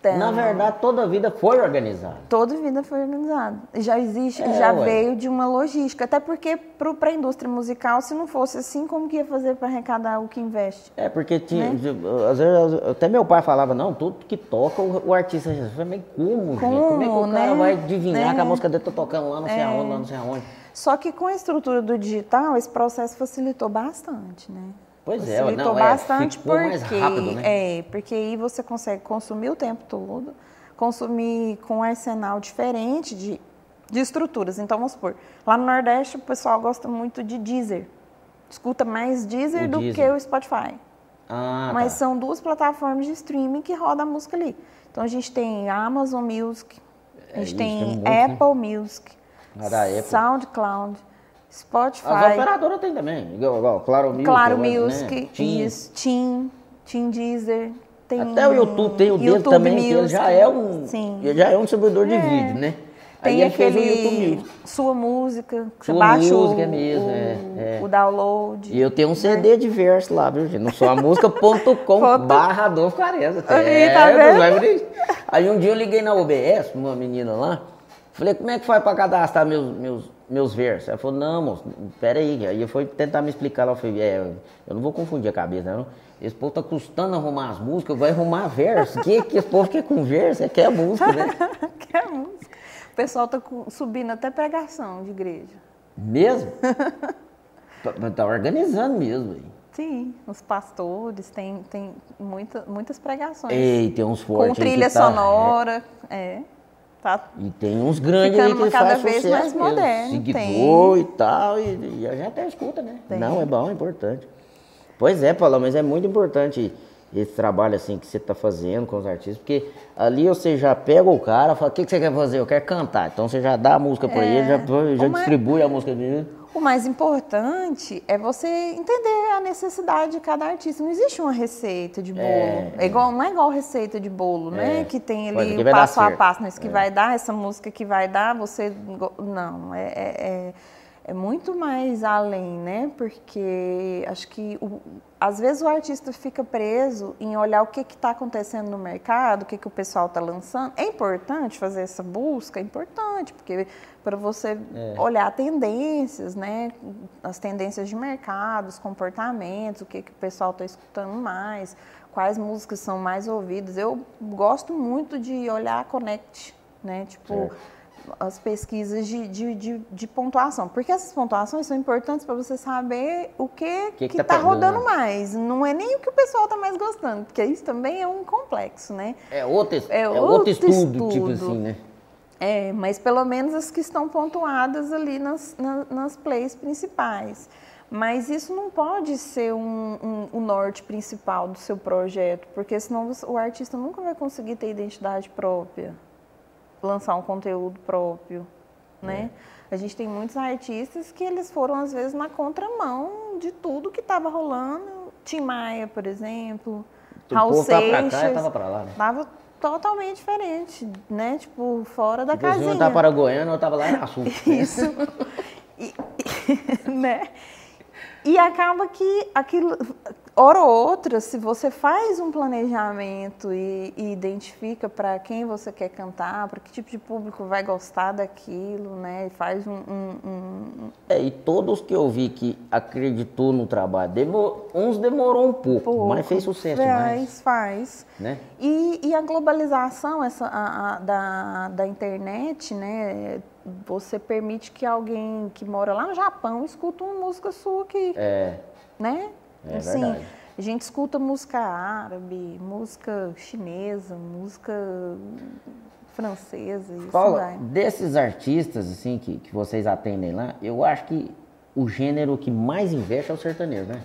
então, Na verdade, toda a vida foi organizada. Toda a vida foi organizada. Já existe, é, já ué. veio de uma logística. Até porque para a indústria musical, se não fosse assim, como que ia fazer para arrecadar o que investe? É, porque tinha, né? às vezes, até meu pai falava, não, tudo que toca o, o artista. Eu falei, como, como, gente? Como é que o né? cara vai adivinhar né? que a música dele tá tocando lá não sei é. aonde, lá não sei aonde? Só que com a estrutura do digital, esse processo facilitou bastante, né? Pois é, não, é, bastante ficou porque, mais rápido, né? É, porque aí você consegue consumir o tempo todo, consumir com um arsenal diferente de, de estruturas. Então, vamos supor, lá no Nordeste o pessoal gosta muito de Deezer. Escuta mais Deezer o do Deezer. que o Spotify. Ah, Mas tá. são duas plataformas de streaming que rodam a música ali. Então, a gente tem Amazon Music, a gente é, tem, tem um Apple né? Music, Apple. SoundCloud. Spotify. As operadoras tem também, igual, igual Claro Music. Claro Music, né? isso, Tim, Tim Deezer. Tem Até o YouTube tem o dele também, Music, que ele já é um, sim. Ele já é um distribuidor de é. vídeo, né? Tem Aí aquele Sua Música, que Sua você baixa música o, mesmo, o, é, é. o download. E eu tenho um CD né? de verso lá, viu, gente? No suamusica.com barra Adolfo Careza. É, tá vendo? Aí um dia eu liguei na OBS, uma menina lá, falei, como é que faz para cadastrar meus, meus meus versos. Ela falou, não, moço, peraí. Aí eu fui tentar me explicar, ela falou, é, eu não vou confundir a cabeça, não. Esse povo tá custando arrumar as músicas, vai arrumar verso. que, que esse povo quer com verso? É quer a música, né? quer a música. O pessoal tá subindo até pregação de igreja. Mesmo? tá, tá organizando mesmo. Aí. Sim, os pastores têm tem muita, muitas pregações. Ei, tem uns fortes. Com trilha tá, sonora, é. é. Tá e tem uns grandes aí que cada faz vez mais moderno. Seguidor tem. e tal, e, e a gente até escuta, né? Tem. Não, é bom, é importante. Pois é, Paula, mas é muito importante esse trabalho assim que você está fazendo com os artistas, porque ali você já pega o cara, fala, o que, que você quer fazer? Eu quero cantar. Então você já dá a música para é. ele, já, já distribui a música dele. O mais importante é você entender a necessidade de cada artista. Não existe uma receita de bolo. É, é igual, não é igual receita de bolo, né? É. Que tem ali o passo a passo, mas que é. vai dar, essa música que vai dar, você. Não, é, é, é é muito mais além, né? Porque acho que o, às vezes o artista fica preso em olhar o que está acontecendo no mercado, o que, que o pessoal está lançando. É importante fazer essa busca, é importante, porque para você é. olhar tendências, né? As tendências de mercado, os comportamentos, o que, que o pessoal está escutando mais, quais músicas são mais ouvidas. Eu gosto muito de olhar a Connect, né? Tipo as pesquisas de, de, de, de, pontuação. Porque essas pontuações são importantes para você saber o que está que, que tá, tá rodando mais. Não é nem o que o pessoal está mais gostando, porque isso também é um complexo, né? É outro, é, é outro, outro estudo, estudo, tipo assim, né? É, mas pelo menos as que estão pontuadas ali nas, nas, nas plays principais. Mas isso não pode ser um, um, o norte principal do seu projeto, porque senão o artista nunca vai conseguir ter identidade própria lançar um conteúdo próprio, né? É. A gente tem muitos artistas que eles foram às vezes na contramão de tudo que estava rolando. Tim Maia, por exemplo, o Raul Seixas. Pra cá, tava pra lá, né? Tava totalmente diferente, né? Tipo, fora da Inclusive, casinha. Um tava para Goiânia, eu tava lá em Açu. Isso. e, né? E acaba que aquilo, hora ou outra, se você faz um planejamento e, e identifica para quem você quer cantar, para que tipo de público vai gostar daquilo, né? E faz um, um, um... É, e todos que eu vi que acreditou no trabalho, demor... uns demorou um pouco, pouco, mas fez sucesso faz, mais. Faz, né? E, e a globalização essa, a, a, da, da internet, né? Você permite que alguém que mora lá no Japão escuta uma música sua aqui. É. Né? É assim, verdade. a gente escuta música árabe, música chinesa, música francesa. Isso Paula, vai. desses artistas assim que, que vocês atendem lá, eu acho que o gênero que mais investe é o sertanejo, né?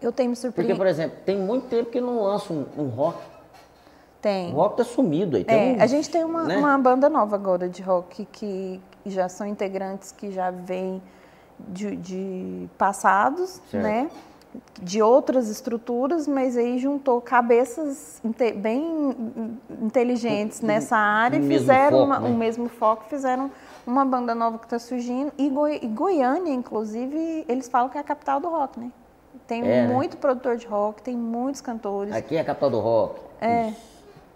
Eu tenho me surpreendido. Porque, por exemplo, tem muito tempo que não lança um, um rock. Tem. O rock tá sumido aí. É, um, a gente tem uma, né? uma banda nova agora de rock que já são integrantes que já vêm de, de passados, certo. né? De outras estruturas, mas aí juntou cabeças inte bem inteligentes nessa área e fizeram foco, uma, né? o mesmo foco, fizeram uma banda nova que está surgindo. E, Goi e, Goiânia, inclusive, eles falam que é a capital do rock, né? Tem é, né? muito né? produtor de rock, tem muitos cantores. Aqui é a capital do rock. É. Ixi.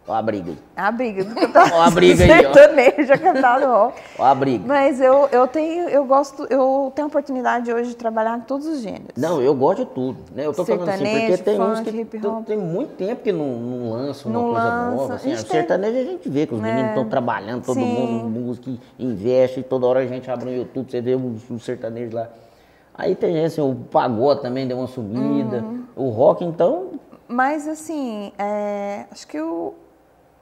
Ó a briga aí. A briga. Ó a briga aí, ó. Sertanejo, cantado rock. Ó a briga. Mas eu, eu tenho, eu gosto, eu tenho a oportunidade hoje de trabalhar em todos os gêneros. Não, eu gosto de tudo. Né? Eu tô sertanejo, falando assim, porque tem funk, uns que tem muito tempo que não, não lançam uma não coisa lança. nova. Assim, a sertanejo a gente vê que os é. meninos estão trabalhando, todo Sim. mundo música, investe, toda hora a gente abre no YouTube, você vê o, o sertanejo lá. Aí tem esse, o pagode também deu uma sumida. Uhum. O rock, então. Mas assim, é, acho que o,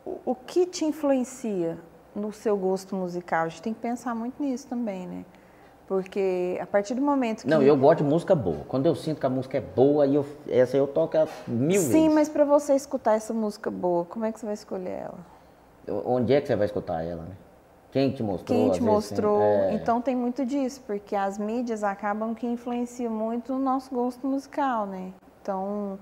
o que te influencia no seu gosto musical? A gente tem que pensar muito nisso também, né? Porque a partir do momento que. Não, eu gosto de música boa. Quando eu sinto que a música é boa, eu, essa eu toco mil Sim, vezes. Sim, mas para você escutar essa música boa, como é que você vai escolher ela? Onde é que você vai escutar ela, né? Quem te mostrou? Quem te mostrou? é... Então tem muito disso, porque as mídias acabam que influenciam muito o nosso gosto musical, né? Então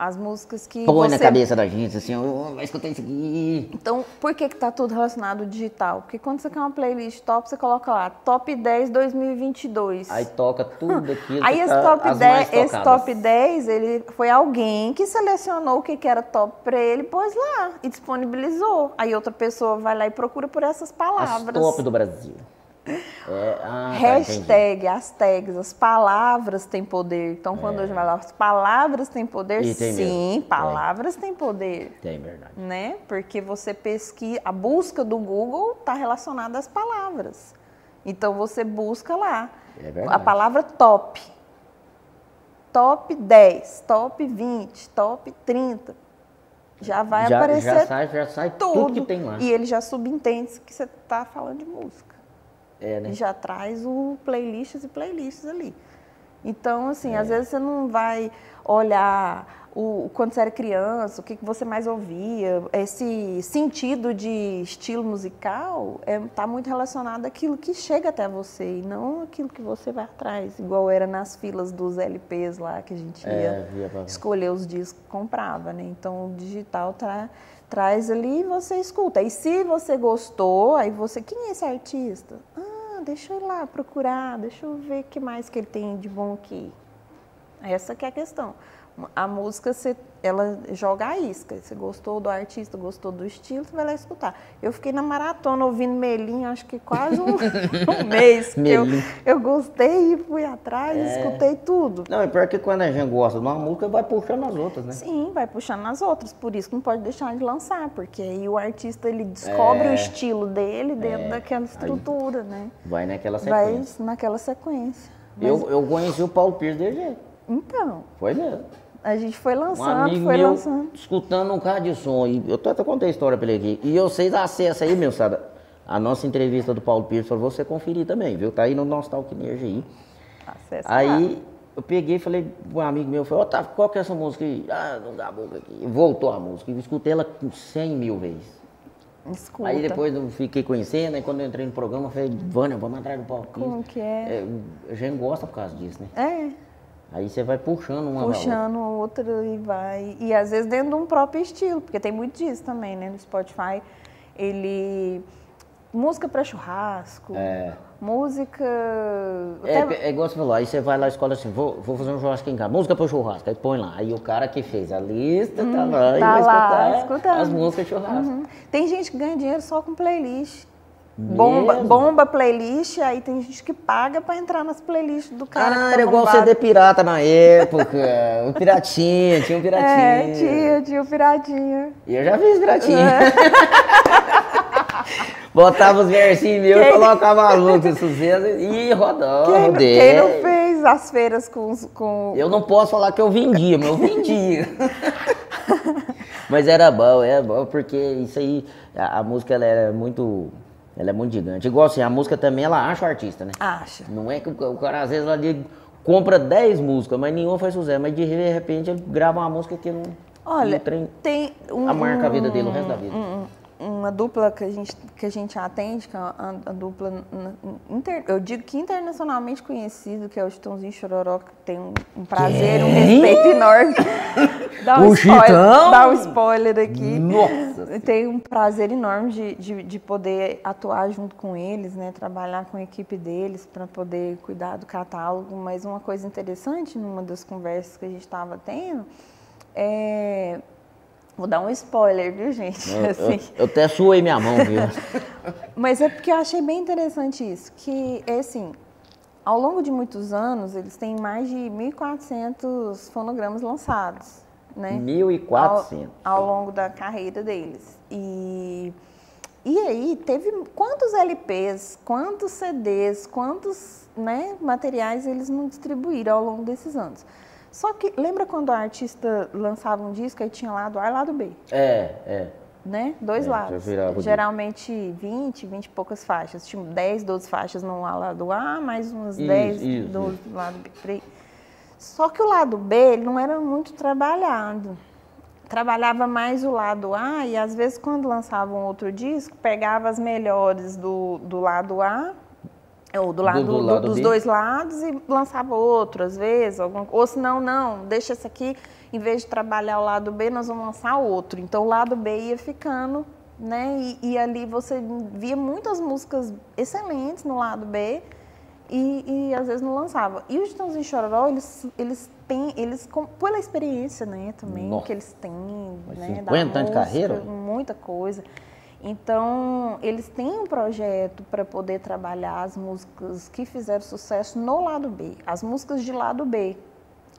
as músicas que Põe você... na cabeça da gente, assim, oh, vai escutar isso aqui. Então, por que que tá tudo relacionado ao digital? Porque quando você quer uma playlist top, você coloca lá, top 10 2022. Aí toca tudo aquilo Aí esse, tá top 10, esse top 10, ele foi alguém que selecionou o que, que era top para ele, pôs lá e disponibilizou. Aí outra pessoa vai lá e procura por essas palavras. As top do Brasil. É, ah, tá, Hashtag, tá, as tags, as palavras têm poder. Então, quando é. hoje vai lá, as palavras têm poder, sim, mesmo. palavras têm poder. Tem, verdade. Né? Porque você pesquisa, a busca do Google está relacionada às palavras. Então, você busca lá. É verdade. A palavra top. Top 10, top 20, top 30. Já vai já, aparecer já sai, já sai tudo, tudo que tem lá. E ele já subentende que você está falando de música. É, né? E já traz o playlists e playlists ali. Então, assim, é. às vezes você não vai olhar o, quando você era criança, o que, que você mais ouvia. Esse sentido de estilo musical está é, tá muito relacionado àquilo que chega até você e não aquilo que você vai atrás, igual era nas filas dos LPs lá que a gente é, ia escolher os discos que comprava, né? Então o digital tá, traz ali e você escuta. E se você gostou, aí você, quem é esse artista? Ah, deixa eu ir lá procurar, deixa eu ver o que mais que ele tem de bom aqui. Essa que é a questão. A música, você, ela joga a isca. Você gostou do artista, gostou do estilo, você vai lá escutar. Eu fiquei na maratona ouvindo Melim, acho que quase um, um mês. eu, eu gostei e fui atrás, é. escutei tudo. Não, é pior que quando a gente gosta de uma música, vai puxando as outras, né? Sim, vai puxando as outras. Por isso que não pode deixar de lançar, porque aí o artista ele descobre é. o estilo dele dentro é. daquela estrutura, aí né? Vai naquela sequência. Vai naquela sequência. Mas... Eu, eu conheci o Paulo Pires de jeito. Então. Foi mesmo. A gente foi lançando, um foi meu, lançando. escutando um carro de som, e eu até contei a história pra ele aqui. E vocês acessam aí, meu sabe? A nossa entrevista do Paulo Pires para você conferir também, viu? Tá aí no nosso Talk Energy aí. Acessa aí lá. eu peguei e falei um amigo meu, falei, Otávio, qual que é essa música aí? Ah, não dá a boca aqui. Voltou a música. Eu escutei ela 100 mil vezes. Escuta. Aí depois eu fiquei conhecendo, aí quando eu entrei no programa, eu falei, Vânia, vamos atrás do Paulo Pires. Como que é? é a gente gosta por causa disso, né? É. Aí você vai puxando uma Puxando outra e vai. E às vezes dentro de um próprio estilo, porque tem muito disso também, né? No Spotify, ele. Música para churrasco. É. Música. É, Até... é igual você falou, aí você vai lá e escolhe assim, vou, vou fazer um churrasco em casa, música para churrasco, aí põe lá. Aí o cara que fez a lista tá lá tá e vai lá, escutar as músicas de churrasco. Uhum. Tem gente que ganha dinheiro só com playlist. Bomba, bomba playlist, aí tem gente que paga pra entrar nas playlists do cara. Ah, tá era igual CD pirata na época. o piratinha, tinha um piratinha. É, tinha, tinha o um piratinha. E eu já fiz piratinha. É. Botava os versinhos meus, quem... colocava a luta sucesso e rodava. Quem, quem, não fez as feiras com, com. Eu não posso falar que eu vendia, mas eu vendia. mas era bom, era bom, porque isso aí, a, a música ela era muito ela é muito gigante. Igual assim, a música também, ela acha o artista, né? Acha. Não é que o cara, às vezes, ela compra 10 músicas, mas nenhuma faz sucesso. Mas de repente ele grava uma música que não. Olha, tem um. A marca a vida dele o resto da vida. Um, uma dupla que a gente, que a gente atende, que é a, a dupla, inter, eu digo que internacionalmente conhecido, que é o Chitãozinho Chororó, que tem um, um prazer, um respeito enorme. dá um o spoiler, Chitão? Dá um spoiler aqui. Nossa! Tem um prazer enorme de, de, de, poder atuar junto com eles, né? trabalhar com a equipe deles para poder cuidar do catálogo. Mas uma coisa interessante numa das conversas que a gente estava tendo é Vou dar um spoiler, viu, gente? Eu, assim. eu, eu até suei minha mão, viu? Mas é porque eu achei bem interessante isso, que é assim, ao longo de muitos anos, eles têm mais de 1.400 fonogramas lançados, né? 1.400. Ao, ao longo da carreira deles. E, e aí, teve quantos LPs, quantos CDs, quantos né, materiais eles não distribuíram ao longo desses anos? Só que lembra quando a artista lançava um disco e tinha lado A e lado B? É, é. Né? Dois é, lados. Geralmente 20, 20 e poucas faixas. Tinha 10, 12 faixas no lado A, mais umas isso, 10 isso, do isso. lado B. Só que o lado B ele não era muito trabalhado. Trabalhava mais o lado A e às vezes quando lançavam outro disco, pegava as melhores do, do lado A ou do lado, do, do lado dos dois lados e lançava outro, às vezes. Algum, ou se não, não, deixa esse aqui, em vez de trabalhar o lado B, nós vamos lançar outro. Então o lado B ia ficando, né? E, e ali você via muitas músicas excelentes no lado B e, e às vezes não lançava. E os Titãozinho Chororó, eles, eles têm, eles, com, pela experiência, né, também, Nossa. que eles têm, né? 50 anos de carreira? Muita coisa. Então, eles têm um projeto para poder trabalhar as músicas que fizeram sucesso no lado B, as músicas de lado B,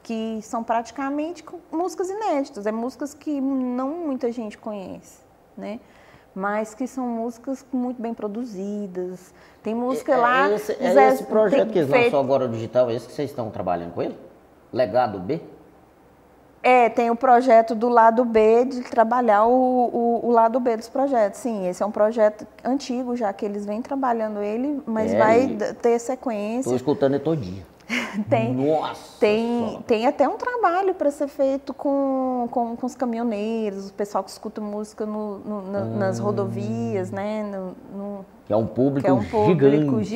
que são praticamente músicas inéditas, é músicas que não muita gente conhece, né? Mas que são músicas muito bem produzidas. Tem música é, lá. É esse, é esse projeto que eles feito... lançou agora o digital, é esse que vocês estão trabalhando com ele? Legado B? É, tem o projeto do lado B de trabalhar o, o, o, lado B dos projetos. Sim, esse é um projeto antigo já que eles vêm trabalhando ele, mas é, vai ter sequência. Estou escutando ele todo dia. tem, Nossa! Tem, tem até um trabalho para ser feito com, com, com, os caminhoneiros, o pessoal que escuta música no, no, no, hum. nas rodovias, né? No, que é um público, é um público gigante,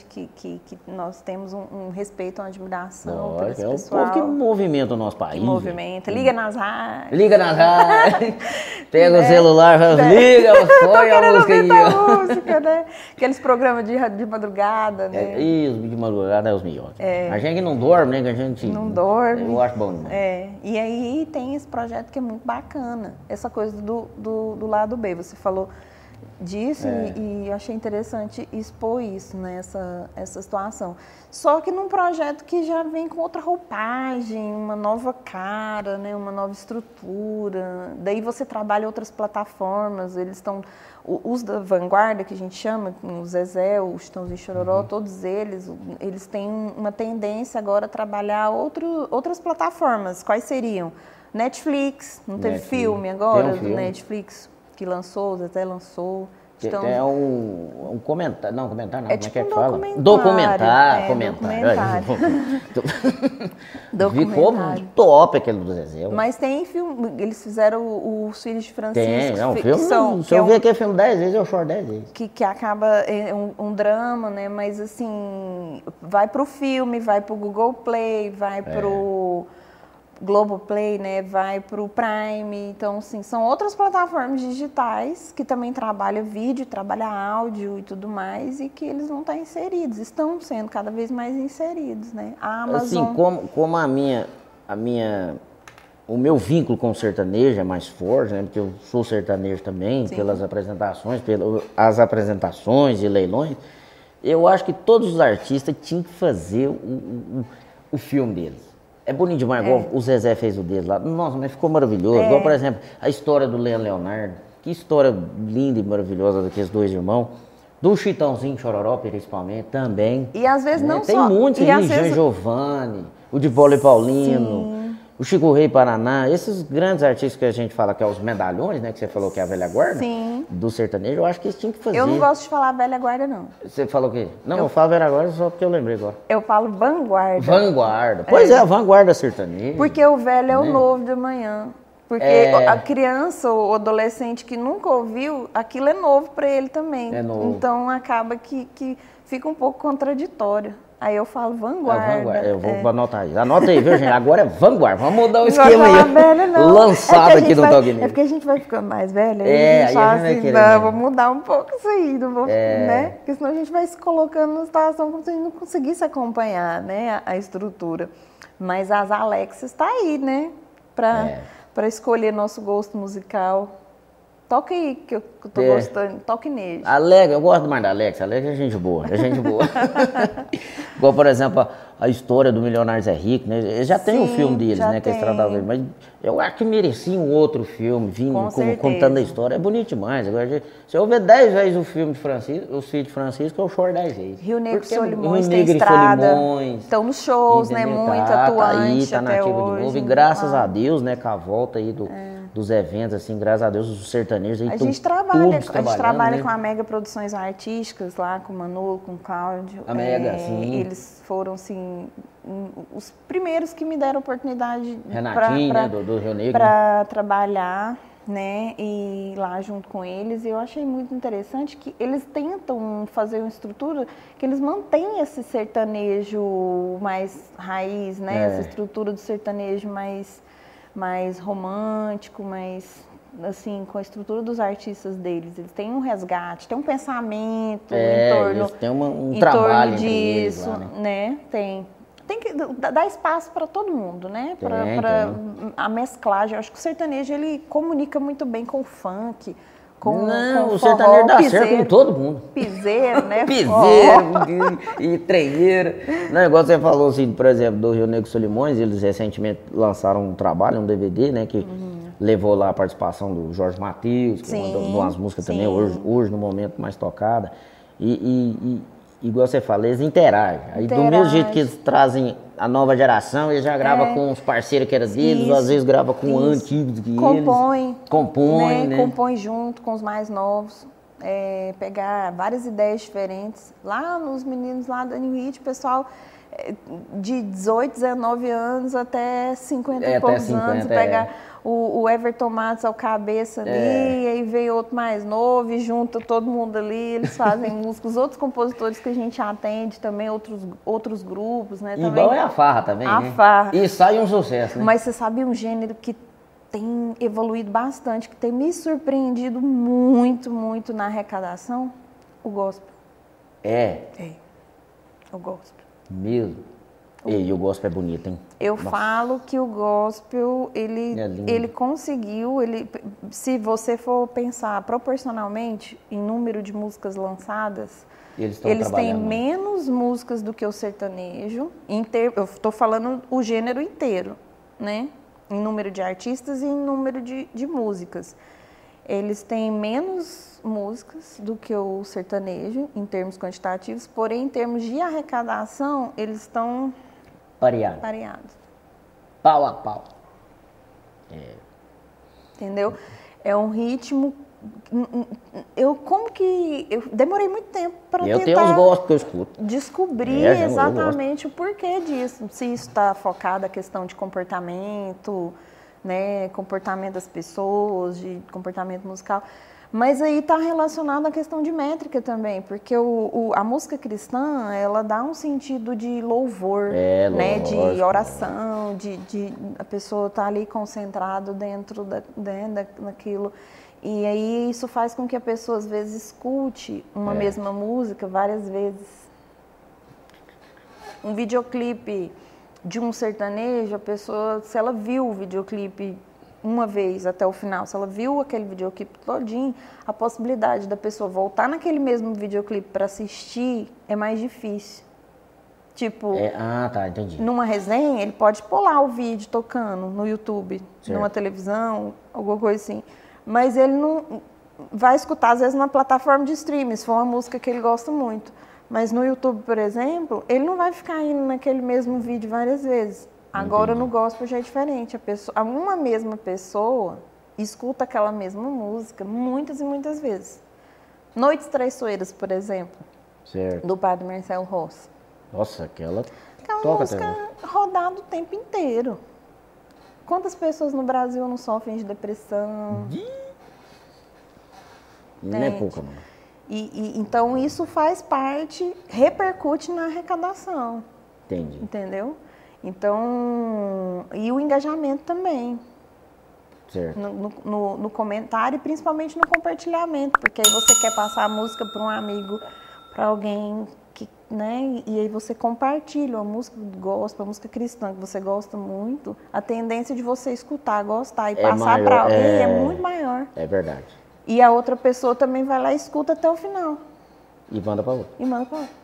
gigante que, que, que, nós temos um, um respeito, uma admiração esse é pessoal. o povo que movimenta o nosso país. Que movimenta. Liga nas rádios. Liga nas rádios. Pega é, o celular, é, liga, põe a música aí. música, né? Aqueles programas de, de madrugada, né? É, isso, de madrugada é os melhores. É. A gente não dorme, né? Que a gente... Não dorme. Eu acho bom. É. E aí tem esse projeto que é muito bacana. Essa coisa do, do, do lado B. Você falou disso é. e, e, achei interessante expor isso, né, essa, essa situação. Só que num projeto que já vem com outra roupagem, uma nova cara, né, uma nova estrutura. Daí você trabalha outras plataformas, eles estão os da vanguarda que a gente chama, o Zezé, o Chitãozinho Chororó, uhum. todos eles, eles têm uma tendência agora a trabalhar outro, outras plataformas. Quais seriam? Netflix, não teve Netflix. filme agora um do filme. Netflix? Que lançou, o Zezé lançou. Estão... É um, um comentário, não, comentário não, é como tipo é que um fala? Documentário. Documentário, é, comentário. documentário. Ficou top aquele do Zezé. Mas tem filme, eles fizeram os Filhos de Francisco. Tem, é um filme, são, se eu é um, ver aquele filme dez vezes, eu choro dez vezes. Que, que acaba, é um, um drama, né, mas assim, vai pro filme, vai pro Google Play, vai é. pro Globoplay, né, vai para o Prime. Então, assim, são outras plataformas digitais que também trabalham vídeo, trabalham áudio e tudo mais, e que eles vão estar inseridos, estão sendo cada vez mais inseridos, né? A Amazon... Assim, como, como a minha, a minha, o meu vínculo com o sertanejo é mais forte, né, porque eu sou sertanejo também, Sim. pelas apresentações, pelas apresentações e leilões, eu acho que todos os artistas tinham que fazer o, o, o filme deles é bonito demais, é. igual o Zezé fez o dele lá. Nossa, mas ficou maravilhoso. É. Igual, por exemplo, a história do Leandro Leonardo. Que história linda e maravilhosa daqueles dois irmãos. Do Chitãozinho Chororó, principalmente, também. E às vezes né? não Tem só... Tem muitos aí, Jean vezes... Giovanni, o de Vôlei Paulino. Sim o Chico Rei Paraná, esses grandes artistas que a gente fala que é os medalhões, né? Que você falou que é a velha guarda Sim. do sertanejo, eu acho que eles tinham que fazer. Eu não gosto de falar velha guarda, não. Você falou o quê? Não, eu, eu falo velha guarda só porque eu lembrei agora. Eu falo vanguarda. Vanguarda. Pois é, é a vanguarda sertaneja. Porque o velho é o né? novo de manhã. Porque é... a criança ou adolescente que nunca ouviu, aquilo é novo para ele também. É novo. Então acaba que, que fica um pouco contraditório. Aí eu falo vanguarda. É vanguarda. Eu vou é. anotar aí. Anota aí, viu, gente? Agora é vanguarda. Vamos mudar o esquema aí. Velha, não. Lançado é aqui no Dog É porque a gente vai ficando mais velha. É, aí a gente, aí a gente assim, não, vou mudar um pouco isso aí. Não vou, é. né? Porque senão a gente vai se colocando numa situação como se a gente não conseguisse acompanhar né, a, a estrutura. Mas as Alexas está aí, né? Para é. escolher nosso gosto musical. Toca aí, que eu, tô é. gostando. Toque nele. Alex, eu gosto mais da Alex. Alex é gente boa, é gente boa. Igual, por exemplo, a história do Milionários é Rico, né? Eles já tem o um filme deles, né? Que eles tratavam, mas eu acho que merecia um outro filme, vindo com contando a história. É bonito demais. Agora, se eu ver dez vezes o filme de Francisco, os filhos de Francisco, eu choro dez vezes. Rio Negro e é Solimões tem Negro estrada. Solimões, estão nos shows, né? Muito tá, atuante tá aí, tá nativa de novo. E graças ah. a Deus, né? Com a volta aí do... É dos eventos, assim, graças a Deus, os sertanejos aí A gente trabalha, a gente trabalha né? com a Mega Produções Artísticas lá, com o Manu, com o Cláudio. A Mega, é, sim. Eles foram, assim, os primeiros que me deram oportunidade Renatinho, pra, né, do, do Rio Negro. Para trabalhar, né, e lá junto com eles. E eu achei muito interessante que eles tentam fazer uma estrutura que eles mantêm esse sertanejo mais raiz, né, é. essa estrutura do sertanejo mais mais romântico, mais assim, com a estrutura dos artistas deles. Eles têm um resgate, tem um pensamento é, em torno, eles têm uma, um em trabalho torno disso, lá, né? né? Tem. Tem que dar espaço para todo mundo, né? Para a mesclagem. Eu acho que o sertanejo ele comunica muito bem com o funk. Com, Não, com o sertanejo dá piseiro, certo com todo mundo. Piseiro, né? Piseiro e, e treieiro. Não, igual você falou, assim, por exemplo, do Rio Negro Solimões, eles recentemente lançaram um trabalho, um DVD, né, que Uhum. levou lá a participação do Jorge Matheus, que Sim, mandou umas músicas também, sim. hoje, hoje no momento mais tocada. E, e- e, igual você fala, eles interagem. Aí do mesmo jeito que eles trazem a nova geração, eles já gravam É. com os parceiros que eram deles, Isso, às vezes grava com isso. antigos que compõe, eles. Compõe, né? Compõe junto com os mais novos. é, pegar várias ideias diferentes. Lá nos meninos lá da New Hit, o pessoal é, de 18, 19 anos até 50 É, e poucos 50, anos. é. Pegar o, o Everton Matos ao cabeça ali, É. e aí veio outro mais novo e junta todo mundo ali, eles fazem música. Os outros compositores que a gente atende também, outros, outros grupos, né? Também. Igual é a farra também, A né? farra. E sai um sucesso, né? Mas você sabe um gênero que tem evoluído bastante, que tem me surpreendido muito, muito na arrecadação? O gospel. É, É. O gospel. mesmo. E o gospel é bonito, hein? Eu Nossa. falo que o gospel, ele, É ele conseguiu, ele, se você for pensar proporcionalmente em número de músicas lançadas, Eles eles têm menos músicas do que o sertanejo. Ter, eu estou falando o gênero inteiro, né? Em número de artistas e em número de, de músicas. Eles têm menos músicas do que o sertanejo, em termos quantitativos, porém, em termos de arrecadação, eles estão Pareado. pareados. Pau a pau. Entendeu? É um ritmo. Eu como que. Eu demorei muito tempo para Eu tentar. tenho uns gostos que eu escuto. descobrir É, eu exatamente o porquê disso. Se isso está focado a questão de comportamento, né, comportamento das pessoas, de comportamento musical. Mas aí está relacionado à questão de métrica também, porque o, o- a música cristã, ela dá um sentido de louvor, É, né, de oração, de, de a pessoa estar ali concentrado dentro da, né, da, daquilo. E aí isso faz com que a pessoa às vezes escute uma É. mesma música várias vezes. Um videoclipe de um sertanejo, a pessoa, se ela viu o videoclipe uma vez até o final, se ela viu aquele videoclipe todinho, a possibilidade da pessoa voltar naquele mesmo videoclipe para assistir é mais difícil. Tipo, É, ah, tá, entendi. numa resenha, ele pode pular o vídeo tocando no YouTube, Certo. numa televisão, alguma coisa assim. Mas ele não vai escutar, às vezes, na plataforma de streaming, se for uma música que ele gosta muito. Mas no YouTube, por exemplo, ele não vai ficar indo naquele mesmo vídeo várias vezes. Agora no gospel já é diferente. A pessoa, uma mesma pessoa escuta aquela mesma música muitas e muitas vezes. Noites Traiçoeiras, por exemplo, Certo. do padre Marcelo Rossi. Nossa, aquela. Que é Toca música rodada o tempo inteiro. Quantas pessoas no Brasil não sofrem de depressão? Não é pouca, não. E, e- então isso faz parte, repercute na arrecadação, Entendi. entendeu? Então, e o engajamento também, Certo. no, no- no- no comentário e principalmente no compartilhamento, porque aí você quer passar a música para um amigo, para alguém que, né? E aí você compartilha a música do gospel, a música cristã que você gosta muito, a tendência de você escutar, gostar e É passar para alguém é... é. muito maior. É verdade. E a outra pessoa também vai lá e escuta até o final E manda pra outra. e manda para outra.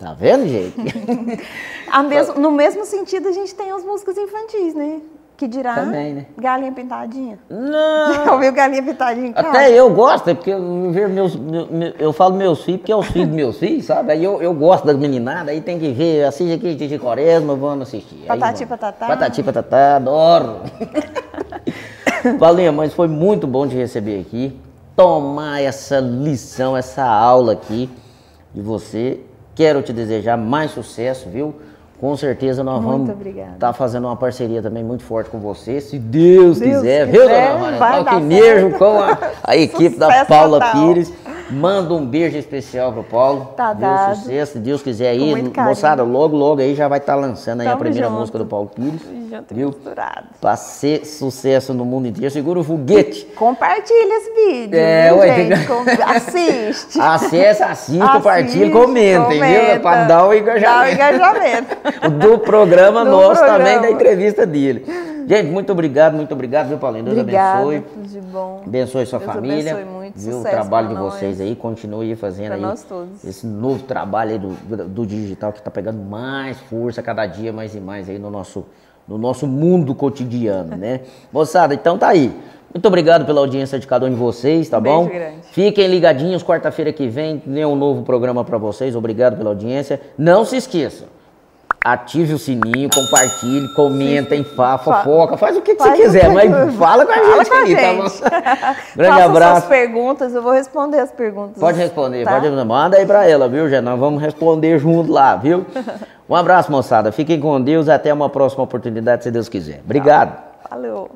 Tá vendo, gente? Mesmo- no mesmo sentido, a gente tem as músicas infantis, né? Que dirá Também, né? Galinha Pintadinha. não! Já ouviu Galinha Pintadinha? Até eu gosto, é porque eu, vejo meus, meu- eu falo meus filhos, porque é os filhos dos meus filhos, sabe? Aí eu, eu gosto das meninadas, aí tem que ver, assiste aqui, Titi Quaresma, vamos assistir. Patati patatá. Patati patatá, adoro. Valinha, mas foi muito bom te receber aqui, tomar essa lição, essa aula aqui de você. Quero te desejar mais sucesso, viu? Com certeza nós Muito vamos estar fazendo uma parceria também muito forte com você, se Deus, Deus quiser, quiser, viu, dona Maria? vai dar Alquinejo certo. com a, a equipe da Paula total. Pires. Manda um beijo especial pro Paulo. Tá Viu? dado. Sucesso, se Deus quiser aí. Moçada, logo, logo aí já vai estar lançando aí a Tamo primeira junto. música do Paulo Pires. Junto Viu? misturado. Pra ser sucesso no mundo inteiro. Segura o foguete. Compartilha esse vídeo. É, ué, gente? Com- Assiste. Assista, Assiste, compartilha, comenta, entendeu? comenta. Pra dar o Dá o engajamento. engajamento. do programa Do nosso programa. também, da entrevista dele. Gente, muito obrigado, muito obrigado, viu, Paulinho? Deus Obrigada, abençoe. tudo de bom. Abençoe sua Deus família. abençoe muito, viu? O sucesso trabalho de nós. vocês aí, continue fazendo Pra aí. nós todos. Esse novo trabalho aí do, do, digital que tá pegando mais força cada dia, mais e mais aí no nosso, no nosso mundo cotidiano, né? Moçada, então tá aí. Muito obrigado pela audiência de cada um de vocês, tá Um bom? grande. Fiquem ligadinhos, quarta-feira que vem tem um novo programa pra vocês. Obrigado pela audiência. Não se esqueçam. Ative o sininho, compartilhe, comentem, fa, fofoca, faz o que, você Faz o quiser, que- mas fala com a Fala gente com a aí, tá gente. bom? Grande Faça abraço. suas perguntas, eu vou responder as perguntas. Pode responder, tá? pode manda aí pra ela, viu, Gê? Nós vamos responder junto lá, viu? Um abraço, moçada. Fiquem com Deus. Até uma próxima oportunidade, se Deus quiser. Obrigado. Valeu.